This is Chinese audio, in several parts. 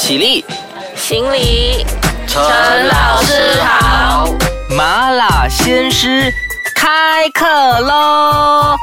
起立，行礼，陈老师好。麻辣鲜师开课喽！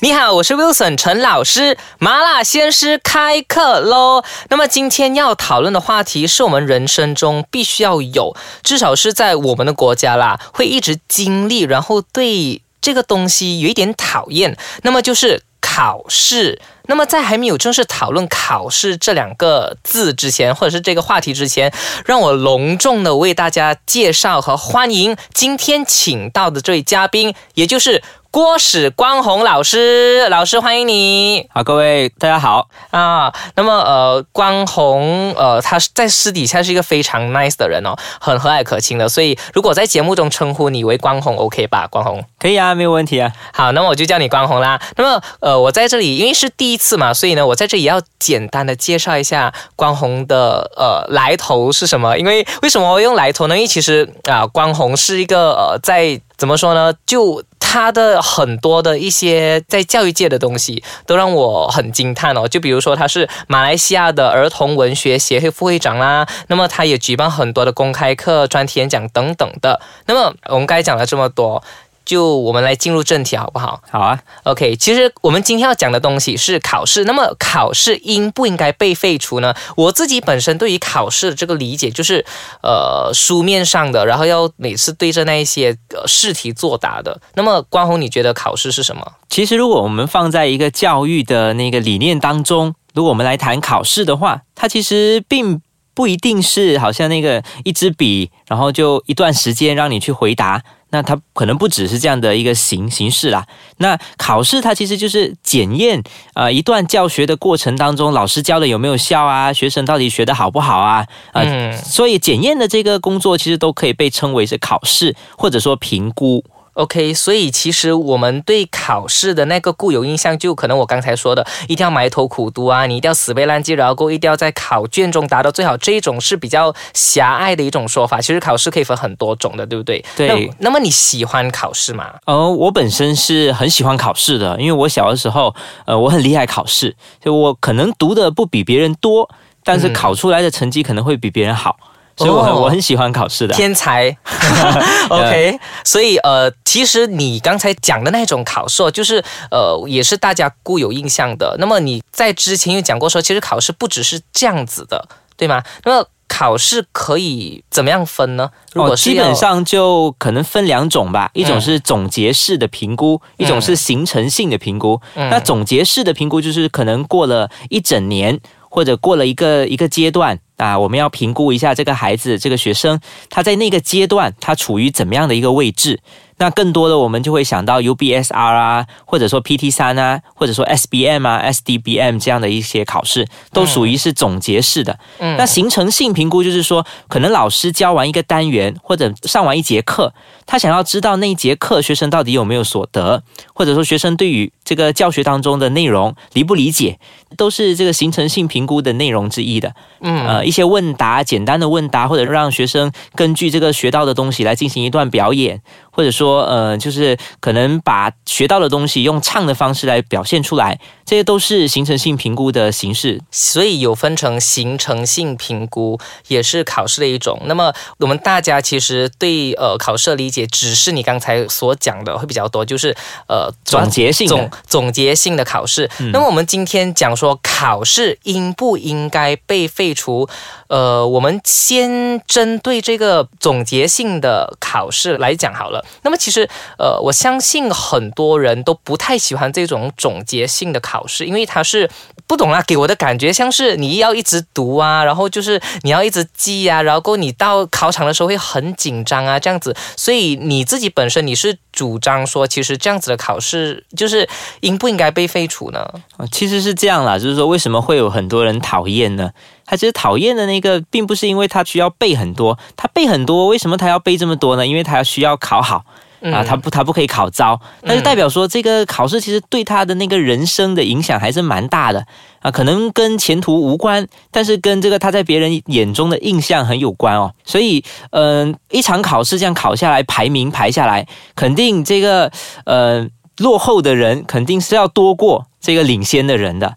你好，我是 Wilson 陈老师，麻辣鲜师开课喽。那么今天要讨论的话题是我们人生中必须要有，至少是在我们的国家啦，会一直经历，然后对这个东西有一点讨厌。那么就是考试。那么在还没有正式讨论考试这两个字之前，或者是这个话题之前，让我隆重的为大家介绍和欢迎今天请到的这位嘉宾，也就是。郭史光宏老师，老师欢迎你。好，各位大家好啊。那么呃，光宏呃，他在私底下是一个非常 nice 的人哦，很和蔼可亲的。所以如果在节目中称呼你为光宏，OK 吧？光宏可以啊，没有问题啊。好，那么我就叫你光宏啦。那么呃，我在这里因为是第一次嘛，所以呢，我在这里要简单的介绍一下关宏的呃来头是什么。因为为什么我用来头呢？因为其实啊，关宏是一个呃，在怎么说呢？就他的很多的一些在教育界的东西都让我很惊叹哦，就比如说他是马来西亚的儿童文学协会副会长啦，那么他也举办很多的公开课、专题演讲等等的。那么我们刚才讲了这么多。就我们来进入正题好不好？好啊，OK。其实我们今天要讲的东西是考试。那么考试应不应该被废除呢？我自己本身对于考试的这个理解就是，呃，书面上的，然后要每次对着那一些呃试题作答的。那么关宏，你觉得考试是什么？其实如果我们放在一个教育的那个理念当中，如果我们来谈考试的话，它其实并不一定是好像那个一支笔，然后就一段时间让你去回答。那它可能不只是这样的一个形形式啦。那考试它其实就是检验啊一段教学的过程当中，老师教的有没有效啊？学生到底学的好不好啊？啊，所以检验的这个工作其实都可以被称为是考试，或者说评估。OK，所以其实我们对考试的那个固有印象，就可能我刚才说的，一定要埋头苦读啊，你一定要死背烂记，然后一定要在考卷中达到最好，这一种是比较狭隘的一种说法。其实考试可以分很多种的，对不对？对。那么你喜欢考试吗？呃，我本身是很喜欢考试的，因为我小的时候，呃，我很厉害考试，就我可能读的不比别人多，但是考出来的成绩可能会比别人好。所以我很我很喜欢考试的天才，OK。所以呃，其实你刚才讲的那种考试，就是呃，也是大家固有印象的。那么你在之前有讲过说，其实考试不只是这样子的，对吗？那么考试可以怎么样分呢？哦，基本上就可能分两种吧，一种是总结式的评估，一种是形成性的评估。那总结式的评估就是可能过了一整年，或者过了一个一个阶段。啊，我们要评估一下这个孩子，这个学生他在那个阶段他处于怎么样的一个位置。那更多的我们就会想到 UBSR 啊，或者说 PT 三啊，或者说 SBM 啊、SDBM 这样的一些考试，都属于是总结式的。嗯，那形成性评估就是说，可能老师教完一个单元或者上完一节课，他想要知道那一节课学生到底有没有所得，或者说学生对于这个教学当中的内容理不理解，都是这个形成性评估的内容之一的。嗯，呃，一些问答，简单的问答，或者让学生根据这个学到的东西来进行一段表演。或者说，呃，就是可能把学到的东西用唱的方式来表现出来，这些都是形成性评估的形式。所以有分成形成性评估，也是考试的一种。那么我们大家其实对呃考试的理解，只是你刚才所讲的会比较多，就是呃总结性总总结性的考试。那么我们今天讲说考试应不应该被废除？呃，我们先针对这个总结性的考试来讲好了。那么其实，呃，我相信很多人都不太喜欢这种总结性的考试，因为它是不懂啊，给我的感觉像是你要一直读啊，然后就是你要一直记啊，然后你到考场的时候会很紧张啊，这样子。所以你自己本身你是主张说，其实这样子的考试就是应不应该被废除呢？其实是这样啦，就是说为什么会有很多人讨厌呢？他其实讨厌的那个，并不是因为他需要背很多，他背很多，为什么他要背这么多呢？因为他需要考好啊，他不他不可以考糟，那就代表说这个考试其实对他的那个人生的影响还是蛮大的啊，可能跟前途无关，但是跟这个他在别人眼中的印象很有关哦。所以，嗯，一场考试这样考下来，排名排下来，肯定这个呃落后的人肯定是要多过这个领先的人的。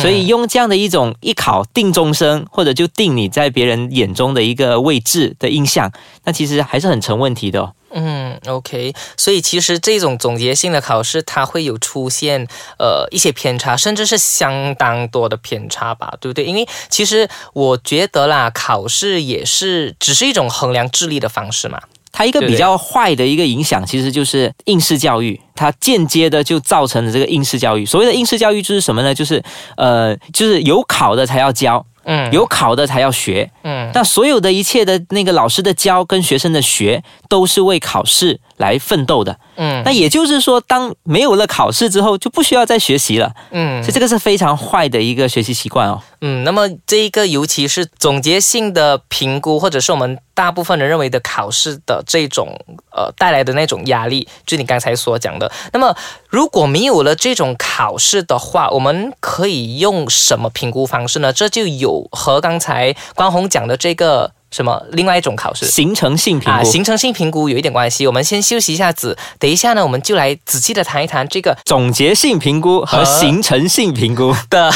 所以用这样的一种一考定终生，或者就定你在别人眼中的一个位置的印象，那其实还是很成问题的。嗯，OK，所以其实这种总结性的考试，它会有出现呃一些偏差，甚至是相当多的偏差吧，对不对？因为其实我觉得啦，考试也是只是一种衡量智力的方式嘛。它一个比较坏的一个影响，其实就是应试教育，它间接的就造成了这个应试教育。所谓的应试教育就是什么呢？就是呃，就是有考的才要教。嗯，有考的才要学，嗯，那所有的一切的那个老师的教跟学生的学，都是为考试来奋斗的，嗯，那也就是说，当没有了考试之后，就不需要再学习了，嗯，所以这个是非常坏的一个学习习惯哦，嗯，那么这一个尤其是总结性的评估，或者是我们大部分人认为的考试的这种呃带来的那种压力，就你刚才所讲的，那么如果没有了这种考试的话，我们可以用什么评估方式呢？这就有。和刚才关宏讲的这个什么另外一种考试，形成性评估，形成性评估有一点关系。我们先休息一下子，等一下呢，我们就来仔细的谈一谈这个总结性评估和形成性评估的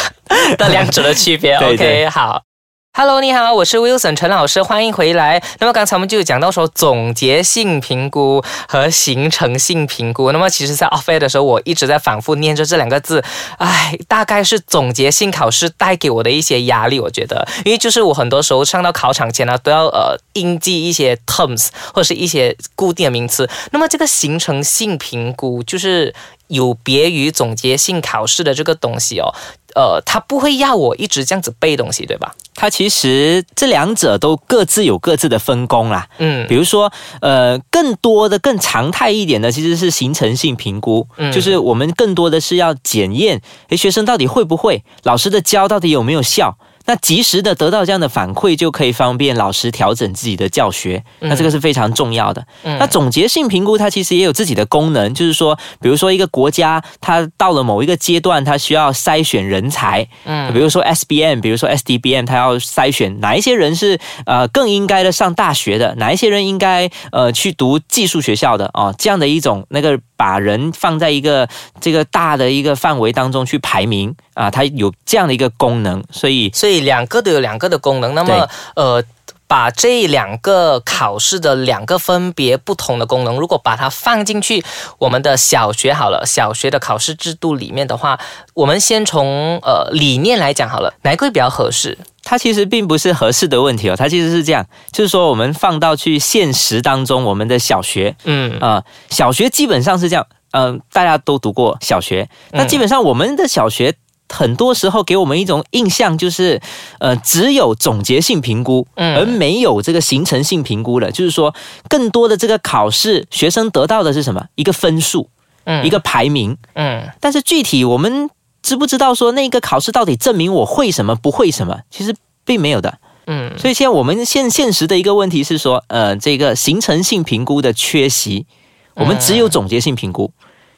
的两者的区别。OK，好。Hello，你好，我是 Wilson 陈老师，欢迎回来。那么刚才我们就有讲到说总结性评估和形成性评估。那么其实，在 off air 的时候，我一直在反复念着这两个字。哎，大概是总结性考试带给我的一些压力，我觉得，因为就是我很多时候上到考场前呢，都要呃应记一些 terms 或者是一些固定的名词。那么这个形成性评估就是有别于总结性考试的这个东西哦。呃，他不会要我一直这样子背东西，对吧？他其实这两者都各自有各自的分工啦。嗯，比如说，呃，更多的、更常态一点的，其实是形成性评估，就是我们更多的是要检验，诶，学生到底会不会，老师的教到底有没有效。那及时的得到这样的反馈，就可以方便老师调整自己的教学。那这个是非常重要的。那总结性评估它其实也有自己的功能，就是说，比如说一个国家它到了某一个阶段，它需要筛选人才。嗯，比如说 SBM，比如说 SDBM，它要筛选哪一些人是呃更应该的上大学的，哪一些人应该呃去读技术学校的啊，这样的一种那个。把人放在一个这个大的一个范围当中去排名啊，它有这样的一个功能，所以所以两个都有两个的功能。那么呃，把这两个考试的两个分别不同的功能，如果把它放进去我们的小学好了，小学的考试制度里面的话，我们先从呃理念来讲好了，哪个会比较合适？它其实并不是合适的问题哦，它其实是这样，就是说我们放到去现实当中，我们的小学，嗯啊，小学基本上是这样，嗯，大家都读过小学，那基本上我们的小学很多时候给我们一种印象就是，呃，只有总结性评估，而没有这个形成性评估了，就是说更多的这个考试学生得到的是什么？一个分数，嗯，一个排名，嗯，但是具体我们。知不知道说那个考试到底证明我会什么不会什么？其实并没有的。嗯，所以现在我们现现实的一个问题是说，呃，这个形成性评估的缺席，我们只有总结性评估。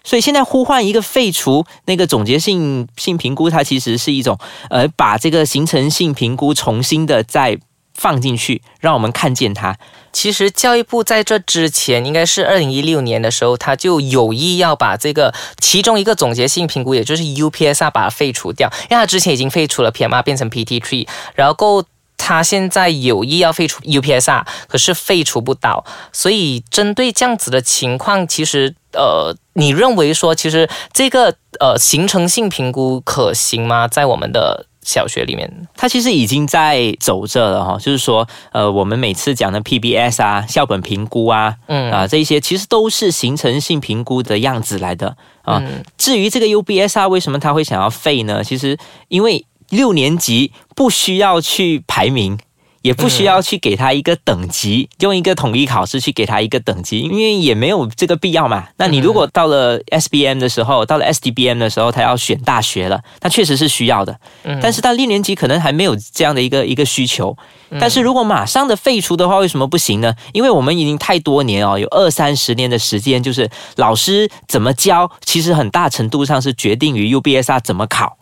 所以现在呼唤一个废除那个总结性性评估，它其实是一种呃，把这个形成性评估重新的再。放进去，让我们看见它。其实教育部在这之前，应该是二零一六年的时候，他就有意要把这个其中一个总结性评估，也就是 UPSR 把它废除掉。因为他之前已经废除了 PMR，变成 PT3，然后够他现在有意要废除 UPSR，可是废除不到。所以针对这样子的情况，其实呃，你认为说，其实这个呃形成性评估可行吗？在我们的小学里面，它其实已经在走着了哈，就是说，呃，我们每次讲的 PBS 啊、校本评估啊，嗯啊，这一些其实都是形成性评估的样子来的啊。至于这个 UBSR 为什么他会想要废呢？其实因为六年级不需要去排名。也不需要去给他一个等级，用一个统一考试去给他一个等级，因为也没有这个必要嘛。那你如果到了 SBM 的时候，到了 SDBM 的时候，他要选大学了，那确实是需要的。但是到六年级可能还没有这样的一个一个需求。但是如果马上的废除的话，为什么不行呢？因为我们已经太多年哦，有二三十年的时间，就是老师怎么教，其实很大程度上是决定于 UBSR 怎么考。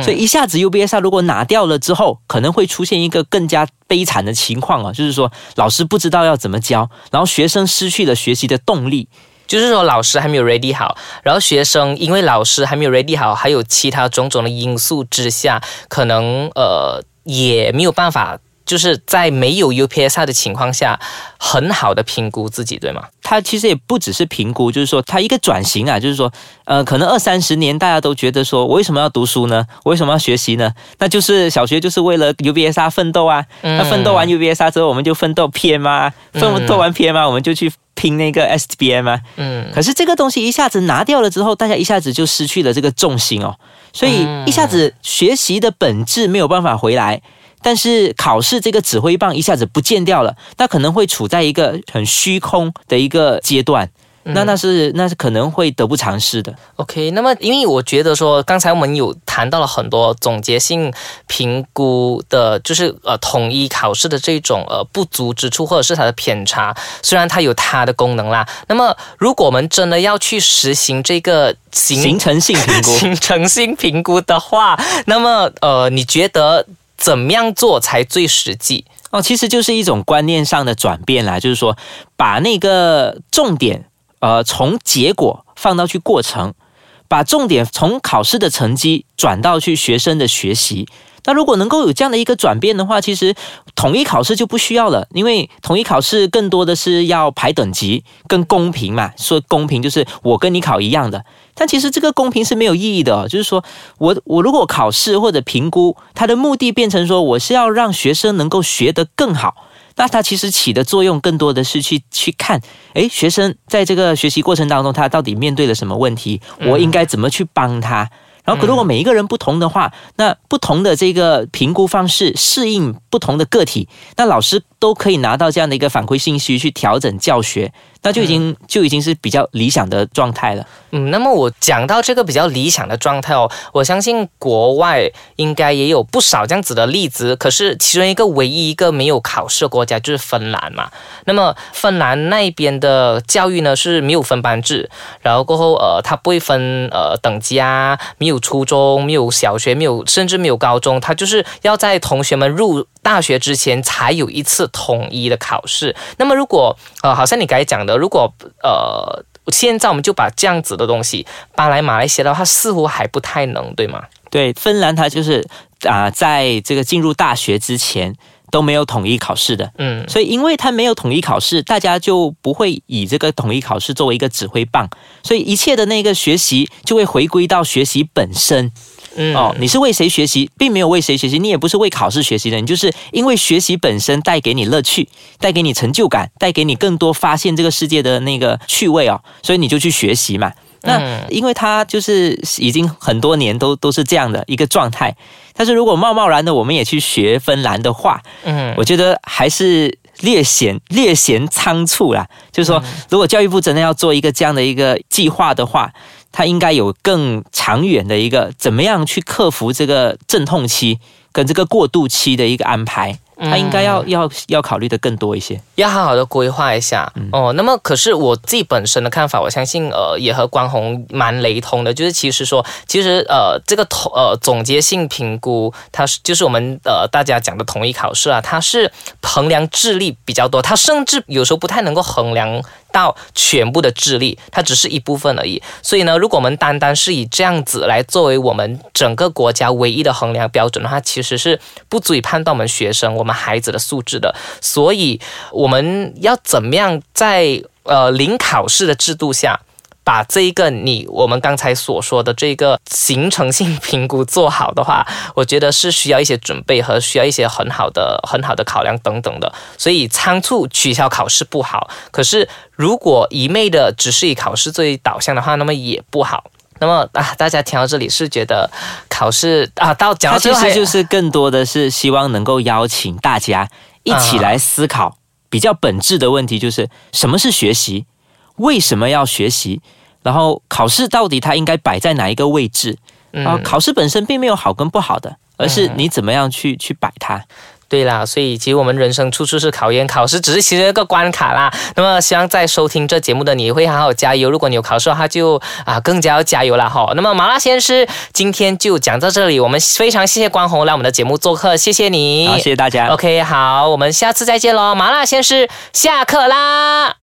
所以一下子 UBSR 如果拿掉了之后，可能会出现一个更加悲惨的情况啊，就是说老师不知道要怎么教，然后学生失去了学习的动力。就是说老师还没有 ready 好，然后学生因为老师还没有 ready 好，还有其他种种的因素之下，可能呃也没有办法。就是在没有 UPSR 的情况下，很好的评估自己，对吗？它其实也不只是评估，就是说它一个转型啊，就是说，呃，可能二三十年大家都觉得说，我为什么要读书呢？我为什么要学习呢？那就是小学就是为了 UPSR 奋斗啊。那奋斗完 UPSR 之后，我们就奋斗 PM 啊，奋斗完 PM 啊，我们就去拼那个 STBM 啊。嗯。可是这个东西一下子拿掉了之后，大家一下子就失去了这个重心哦，所以一下子学习的本质没有办法回来。但是考试这个指挥棒一下子不见掉了，那可能会处在一个很虚空的一个阶段，那那是那是可能会得不偿失的。OK，那么因为我觉得说，刚才我们有谈到了很多总结性评估的，就是呃统一考试的这种呃不足之处，或者是它的偏差，虽然它有它的功能啦。那么如果我们真的要去实行这个形成性评估、形成性评估的话，那么呃你觉得？怎么样做才最实际哦？其实就是一种观念上的转变啦，就是说把那个重点，呃，从结果放到去过程，把重点从考试的成绩转到去学生的学习。那如果能够有这样的一个转变的话，其实统一考试就不需要了，因为统一考试更多的是要排等级，更公平嘛。说公平就是我跟你考一样的，但其实这个公平是没有意义的。就是说我我如果考试或者评估，它的目的变成说我是要让学生能够学得更好，那它其实起的作用更多的是去去看，诶，学生在这个学习过程当中他到底面对了什么问题，我应该怎么去帮他。然后，可如果每一个人不同的话，那不同的这个评估方式适应不同的个体，那老师都可以拿到这样的一个反馈信息去调整教学。那就已经就已经是比较理想的状态了。嗯，那么我讲到这个比较理想的状态哦，我相信国外应该也有不少这样子的例子。可是其中一个唯一一个没有考试的国家就是芬兰嘛。那么芬兰那边的教育呢是没有分班制，然后过后呃，它不会分呃等级啊，没有初中，没有小学，没有甚至没有高中，它就是要在同学们入大学之前才有一次统一的考试。那么如果呃，好像你刚才讲的。如果呃，现在我们就把这样子的东西搬来马来西亚的话，似乎还不太能，对吗？对，芬兰它就是啊，在这个进入大学之前都没有统一考试的，嗯，所以因为他没有统一考试，大家就不会以这个统一考试作为一个指挥棒，所以一切的那个学习就会回归到学习本身。嗯。哦，你是为谁学习，并没有为谁学习，你也不是为考试学习的，你就是因为学习本身带给你乐趣，带给你成就感，带给你更多发现这个世界的那个趣味哦，所以你就去学习嘛。那因为他就是已经很多年都都是这样的一个状态，但是如果贸贸然的我们也去学芬兰的话，嗯，我觉得还是略显略显仓促啦。就是说，如果教育部真的要做一个这样的一个计划的话。他应该有更长远的一个怎么样去克服这个阵痛期跟这个过渡期的一个安排。他应该要要要考虑的更多一些，要好好的规划一下。哦。那么，可是我自己本身的看法，我相信呃也和关宏蛮雷同的，就是其实说，其实呃这个统呃总结性评估，它是就是我们呃大家讲的统一考试啊，它是衡量智力比较多，它甚至有时候不太能够衡量到全部的智力，它只是一部分而已。所以呢，如果我们单单是以这样子来作为我们整个国家唯一的衡量标准的话，其实是不足以判断我们学生我们。孩子的素质的，所以我们要怎么样在呃零考试的制度下，把这一个你我们刚才所说的这个形成性评估做好的话，我觉得是需要一些准备和需要一些很好的很好的考量等等的。所以仓促取消考试不好，可是如果一昧的只是以考试作为导向的话，那么也不好。那么啊，大家听到这里是觉得考试啊，到讲到其实就是更多的是希望能够邀请大家一起来思考比较本质的问题，就是什么是学习，为什么要学习，然后考试到底它应该摆在哪一个位置？啊，考试本身并没有好跟不好的，而是你怎么样去去摆它。对啦，所以其实我们人生处处是考验，考试只是其中一个关卡啦。那么希望在收听这节目的你会好好加油。如果你有考试的话，就啊更加要加油了哈。那么麻辣鲜师今天就讲到这里，我们非常谢谢关宏来我们的节目做客，谢谢你，好，谢谢大家。OK，好，我们下次再见喽。麻辣鲜师下课啦。